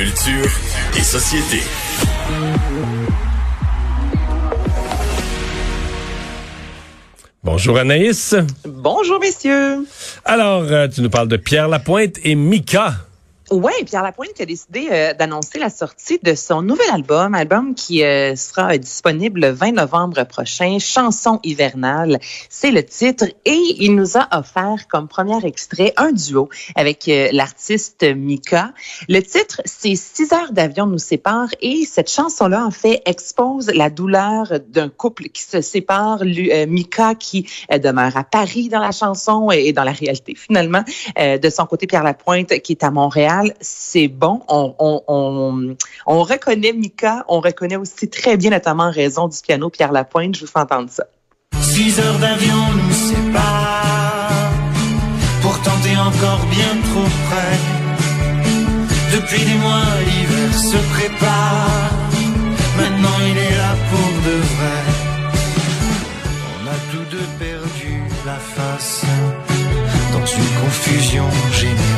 Culture et société. Bonjour Anaïs. Bonjour messieurs. Alors, euh, tu nous parles de Pierre Lapointe et Mika. Oui, Pierre Lapointe a décidé euh, d'annoncer la sortie de son nouvel album, album qui euh, sera disponible le 20 novembre prochain, Chanson hivernale, c'est le titre, et il nous a offert comme premier extrait un duo avec euh, l'artiste Mika. Le titre, c'est Six heures d'avion nous séparent, et cette chanson-là, en fait, expose la douleur d'un couple qui se sépare, Mika qui demeure à Paris dans la chanson et dans la réalité finalement, de son côté Pierre Lapointe qui est à Montréal c'est bon. On, on, on, on, reconnaît Mika, on reconnaît aussi très bien, notamment en raison du piano Pierre Lapointe. Je vous fais entendre ça. Six heures d'avion nous séparent, pourtant t'es encore bien trop près. Depuis des mois, l'hiver se prépare, maintenant il est là pour de vrai. On a tous deux perdu la face dans une confusion générale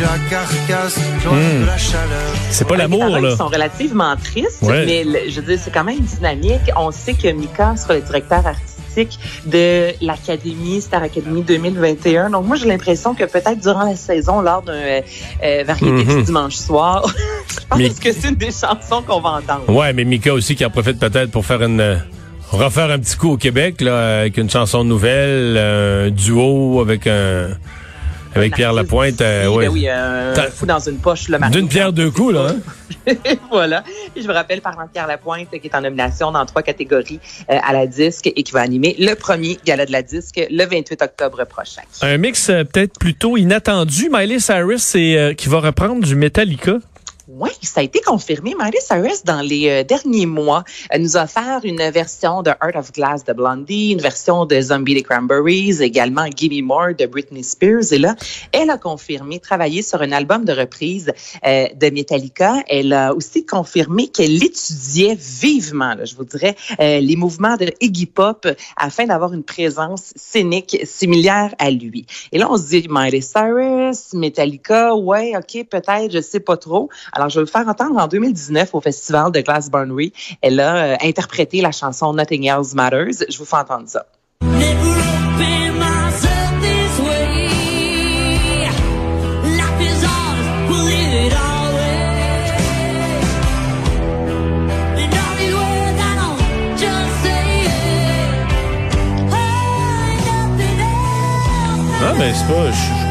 la carcasse, hmm. de la chaleur. C'est pas l'amour, là. Ils sont relativement tristes, mais je veux dire, c'est quand même dynamique. On sait que Mika sera le directeur artistique de l'Académie, Star Academy 2021. Donc, moi, j'ai l'impression que peut-être durant la saison, lors d'un euh, euh variété mm dimanche soir, je pense que c'est une des chansons qu'on va entendre. Ouais, mais Mika aussi qui en profite peut-être pour faire une refaire un petit coup au Québec là, avec une chanson nouvelle, un duo avec un avec Pierre Lapointe, euh, oui. Ben oui, un fou dans une poche, le D'une pierre deux coups, là. Hein? voilà. je vous rappelle, parlant de Pierre Lapointe, qui est en nomination dans trois catégories euh, à la disque et qui va animer le premier gala de la disque le 28 octobre prochain. Un mix euh, peut-être plutôt inattendu. Miley Cyrus, qui va reprendre du Metallica. Oui, ça a été confirmé. Miley Cyrus, dans les euh, derniers mois, nous a offert une version de Heart of Glass de Blondie, une version de Zombie des Cranberries, également Gimme More de Britney Spears. Et là, elle a confirmé travailler sur un album de reprise euh, de Metallica. Elle a aussi confirmé qu'elle étudiait vivement, je vous dirais, euh, les mouvements de Iggy Pop afin d'avoir une présence scénique similaire à lui. Et là, on se dit, Miley Cyrus, Metallica, ouais, ok, peut-être, je sais pas trop. Alors, je vais vous faire entendre en 2019 au festival de Glastonbury. Elle a euh, interprété la chanson Nothing Else Matters. Je vous fais entendre ça. Ah, mais c'est pas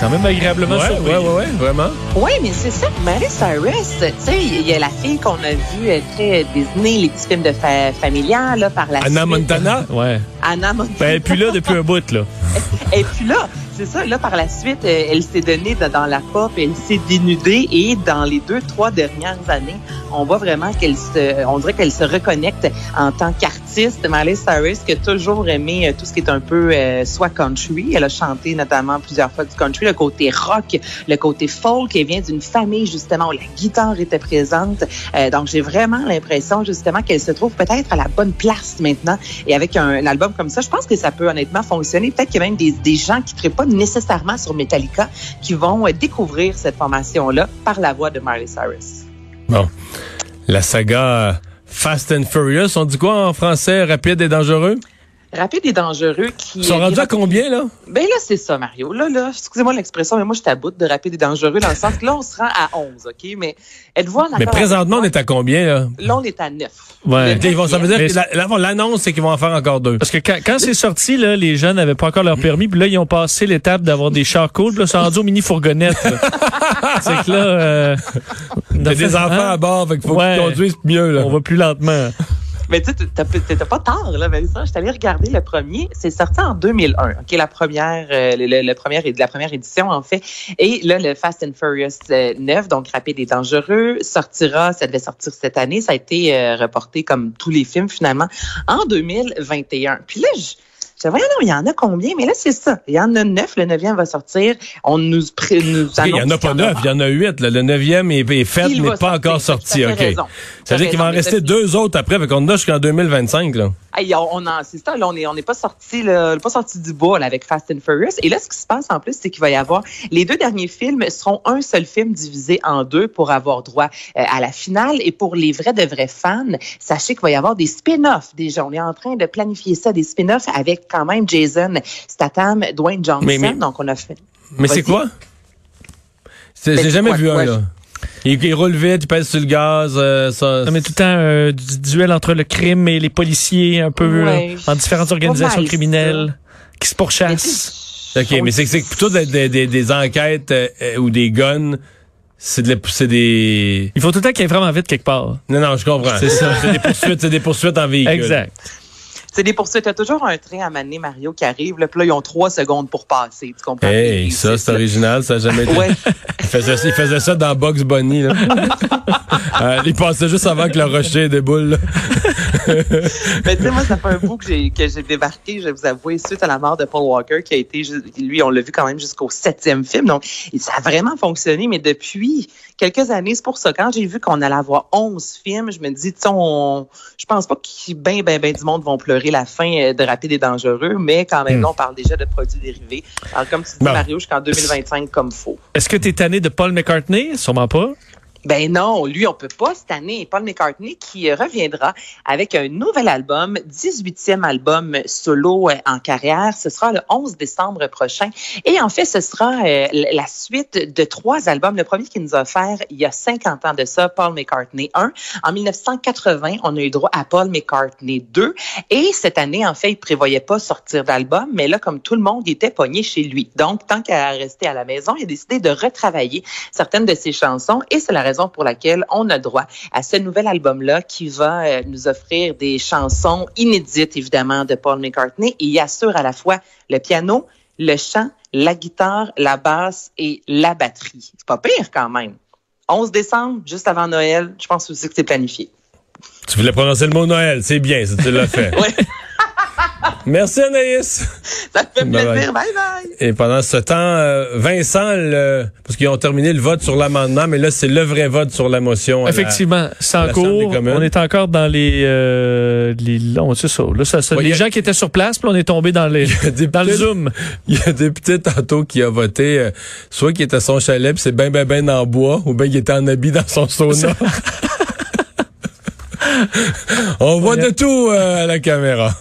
quand même agréablement ouais, surpris. Ouais, ouais, vraiment. Oui, mais c'est ça. Mary Cyrus, tu sais, il y a la fille qu'on a vue euh, très Disney, les petits films de fa familial, là, par la Anna Montana? Ouais. Anna Montana. Ben, elle est plus là depuis un bout, là. elle est plus là. C'est ça. Là, par la suite, euh, elle s'est donnée dans la pop, elle s'est dénudée et dans les deux, trois dernières années, on voit vraiment qu'elle se, on dirait qu'elle se reconnecte en tant qu'artiste. Miley Cyrus qui a toujours aimé euh, tout ce qui est un peu euh, soit country. Elle a chanté notamment plusieurs fois du country, le côté rock, le côté folk. Elle vient d'une famille justement où la guitare était présente. donc j'ai vraiment l'impression justement qu'elle se trouve peut-être à la bonne place maintenant. Et avec un, album comme ça, je pense que ça peut honnêtement fonctionner. Peut-être qu'il y a même des, gens qui ne pas nécessairement sur Metallica qui vont euh, découvrir cette formation-là par la voix de Miley Cyrus. Bon. La saga euh, Fast and Furious, on dit quoi en français? Rapide et dangereux? Rapide et dangereux qui. Ils sont rendus à combien, là? Ben là, c'est ça, Mario. Là, là, excusez-moi l'expression, mais moi, je t'aboute de rapide et dangereux dans le sens que là, on se rend à 11, OK? Mais êtes-vous en Mais présentement, on est à combien, là? Là, on est à 9. Ouais. Ils vont, ça veut dire que l'annonce, c'est qu'ils vont en faire encore deux. Parce que quand, quand c'est sorti, là, les jeunes n'avaient pas encore leur permis, puis là, ils ont passé l'étape d'avoir des chars cool, puis là, ils sont rendus aux mini-fourgonnettes. c'est que là, euh, Il y a des enfants hein? à bord, fait qu'il faut qu'ils conduisent mieux, là. On va plus lentement. Mais tu t'as pas tard, là, ça. Je suis allée regarder le premier. C'est sorti en 2001, OK? La première, euh, le, première, la première édition, en fait. Et là, le Fast and Furious 9, euh, donc Rapide et Dangereux, sortira, ça devait sortir cette année. Ça a été euh, reporté comme tous les films, finalement, en 2021. Puis là, je je disais, non, il y en a combien? Mais là, c'est ça. Il y en a neuf. Le neuvième va sortir. On nous, nous annonce. Il y en a pas neuf. Il y en a huit. Le neuvième est, est fait, mais pas encore sorti. OK. Ça veut dire qu'il va en rester deux autres après. Fait qu'on a jusqu'en 2025, là. Hey, on, on c'est ça, là, on n'est on est pas sorti, là, pas sorti du bois là, avec Fast and Furious. Et là, ce qui se passe en plus, c'est qu'il va y avoir les deux derniers films seront un seul film divisé en deux pour avoir droit euh, à la finale. Et pour les vrais de vrais fans, sachez qu'il va y avoir des spin-offs déjà. On est en train de planifier ça, des spin-offs avec quand même Jason Statham, Dwayne Johnson. Donc on a fait. Mais c'est quoi? J'ai ben, jamais vu un là. Il, il, roule vite, il pèse sur le gaz. Euh, ça, mais tout le temps euh, du duel entre le crime et les policiers, un peu euh, en différentes organisations criminelles qui se pourchassent. OK, mais c'est c'est plutôt des, des, des enquêtes ou des guns. C'est de c'est des. Il faut tout le temps qu'il aille vraiment vite quelque part. Non, non, je comprends. C'est ça. c'est des poursuites, c'est des poursuites en véhicule. Exact. C'est des poursuites. T'as toujours un train à maner, Mario, qui arrive. Là, puis là, ils ont trois secondes pour passer. Tu comprends? Hey, ça, c'est original. Ça n'a jamais été. Ouais. il, faisait, il faisait ça dans Box Bunny. Là. euh, il passait juste avant que le rocher déboule. Mais tu sais, moi, ça fait un bout que j'ai, que j'ai débarqué, je vais vous avouer, suite à la mort de Paul Walker, qui a été, lui, on l'a vu quand même jusqu'au septième film. Donc, ça a vraiment fonctionné. Mais depuis quelques années, c'est pour ça, quand j'ai vu qu'on allait avoir 11 films, je me dis, tu sais, je pense pas que ben, ben, ben du monde vont pleurer la fin euh, de Rapide et Dangereux, mais quand même, hmm. on parle déjà de produits dérivés. Alors, comme tu dis, Mario, jusqu'en 2025 comme faux. Est-ce que tu es tanné de Paul McCartney? Sûrement pas. Ben non, lui, on peut pas cette année. Paul McCartney qui reviendra avec un nouvel album, 18e album solo euh, en carrière. Ce sera le 11 décembre prochain. Et en fait, ce sera euh, la suite de trois albums. Le premier qu'il nous a offert il y a 50 ans de ça, Paul McCartney 1. En 1980, on a eu droit à Paul McCartney 2. Et cette année, en fait, il prévoyait pas sortir d'album, mais là, comme tout le monde, il était pogné chez lui. Donc, tant qu'à rester à la maison, il a décidé de retravailler certaines de ses chansons. Et c'est la raison pour laquelle on a droit à ce nouvel album-là qui va euh, nous offrir des chansons inédites, évidemment, de Paul McCartney. Et il assure à la fois le piano, le chant, la guitare, la basse et la batterie. C'est pas pire quand même. 11 décembre, juste avant Noël, je pense aussi que c'est planifié. Tu voulais prononcer le mot Noël, c'est bien, ça, tu l'as fait. Merci Anaïs. Ça fait plaisir. Bye bye. Et pendant ce temps, euh, Vincent, parce qu'ils ont terminé le vote sur l'amendement, mais là c'est le vrai vote sur la motion. Effectivement, c'est en cours. On est encore dans les, euh, les c'est ça. Là, ça, les gens qui étaient sur place, puis on est tombé dans les dans le zoom. Il y a des petits tantôt qui a voté, euh, soit qui était à son chalet, puis c'est ben ben ben en bois, ou bien qui était en habit dans son sauna. On voit de tout à la caméra.